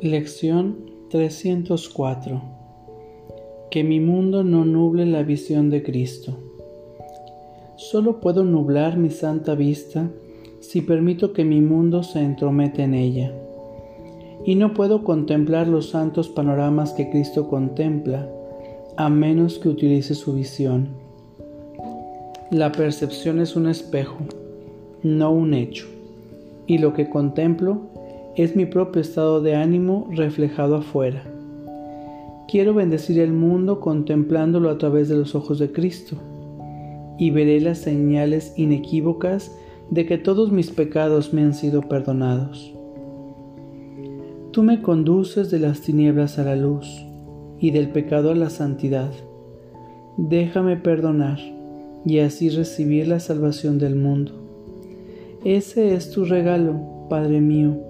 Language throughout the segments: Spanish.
Lección 304 Que mi mundo no nuble la visión de Cristo. Solo puedo nublar mi santa vista si permito que mi mundo se entromete en ella. Y no puedo contemplar los santos panoramas que Cristo contempla a menos que utilice su visión. La percepción es un espejo, no un hecho, y lo que contemplo es mi propio estado de ánimo reflejado afuera. Quiero bendecir el mundo contemplándolo a través de los ojos de Cristo y veré las señales inequívocas de que todos mis pecados me han sido perdonados. Tú me conduces de las tinieblas a la luz y del pecado a la santidad. Déjame perdonar y así recibir la salvación del mundo. Ese es tu regalo, Padre mío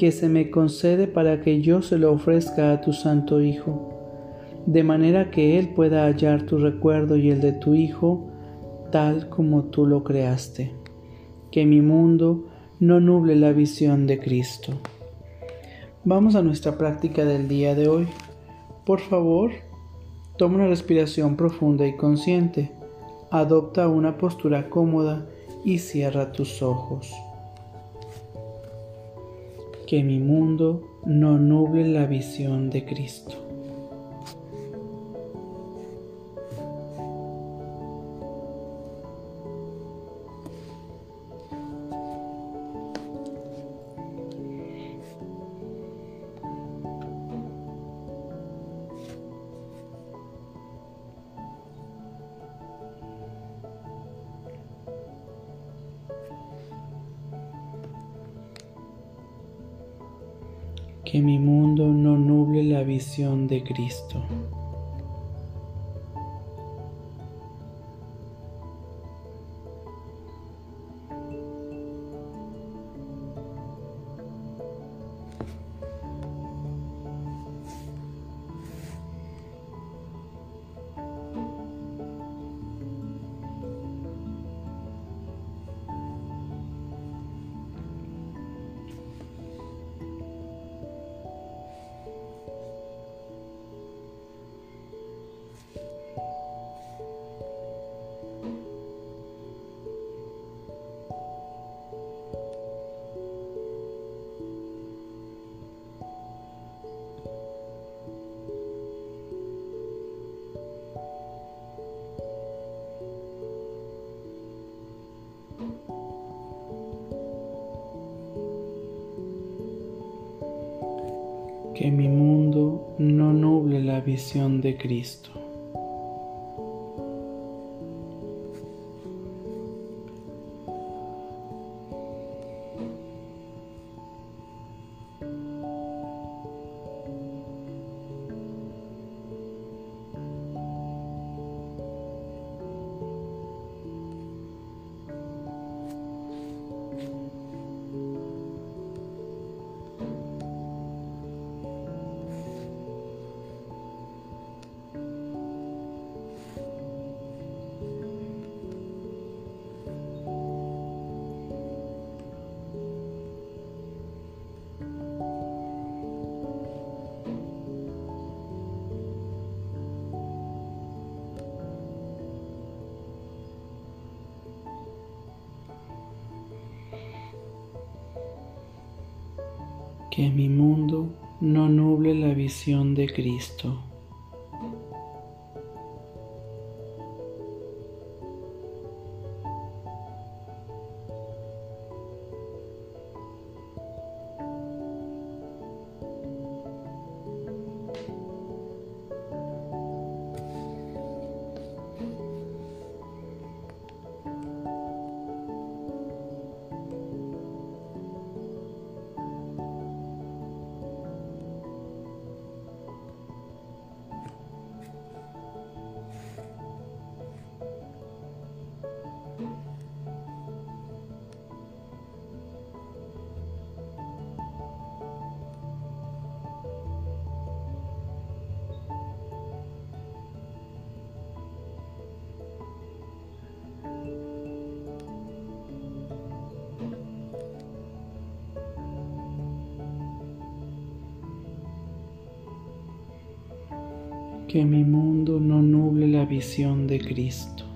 que se me concede para que yo se lo ofrezca a tu Santo Hijo, de manera que Él pueda hallar tu recuerdo y el de tu Hijo tal como tú lo creaste. Que mi mundo no nuble la visión de Cristo. Vamos a nuestra práctica del día de hoy. Por favor, toma una respiración profunda y consciente. Adopta una postura cómoda y cierra tus ojos que mi mundo no nuble la visión de Cristo. Que mi mundo no nuble la visión de Cristo. Que mi mundo no nuble la visión de Cristo. Que mi mundo no nuble la visión de Cristo. Que mi mundo no nuble la visión de Cristo.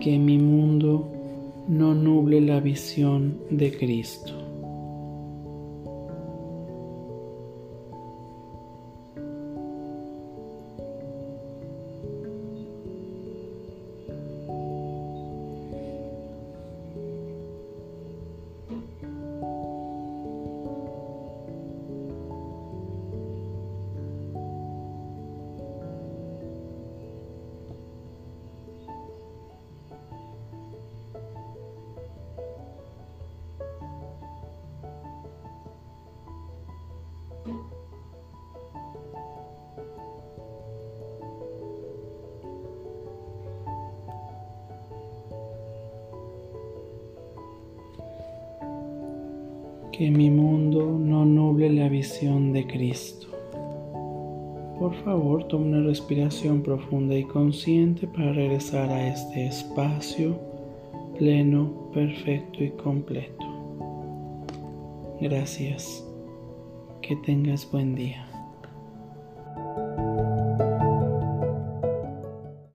Que mi mundo no nuble la visión de Cristo. Que mi mundo no nuble la visión de Cristo. Por favor, tome una respiración profunda y consciente para regresar a este espacio pleno, perfecto y completo. Gracias. Que tengas buen día.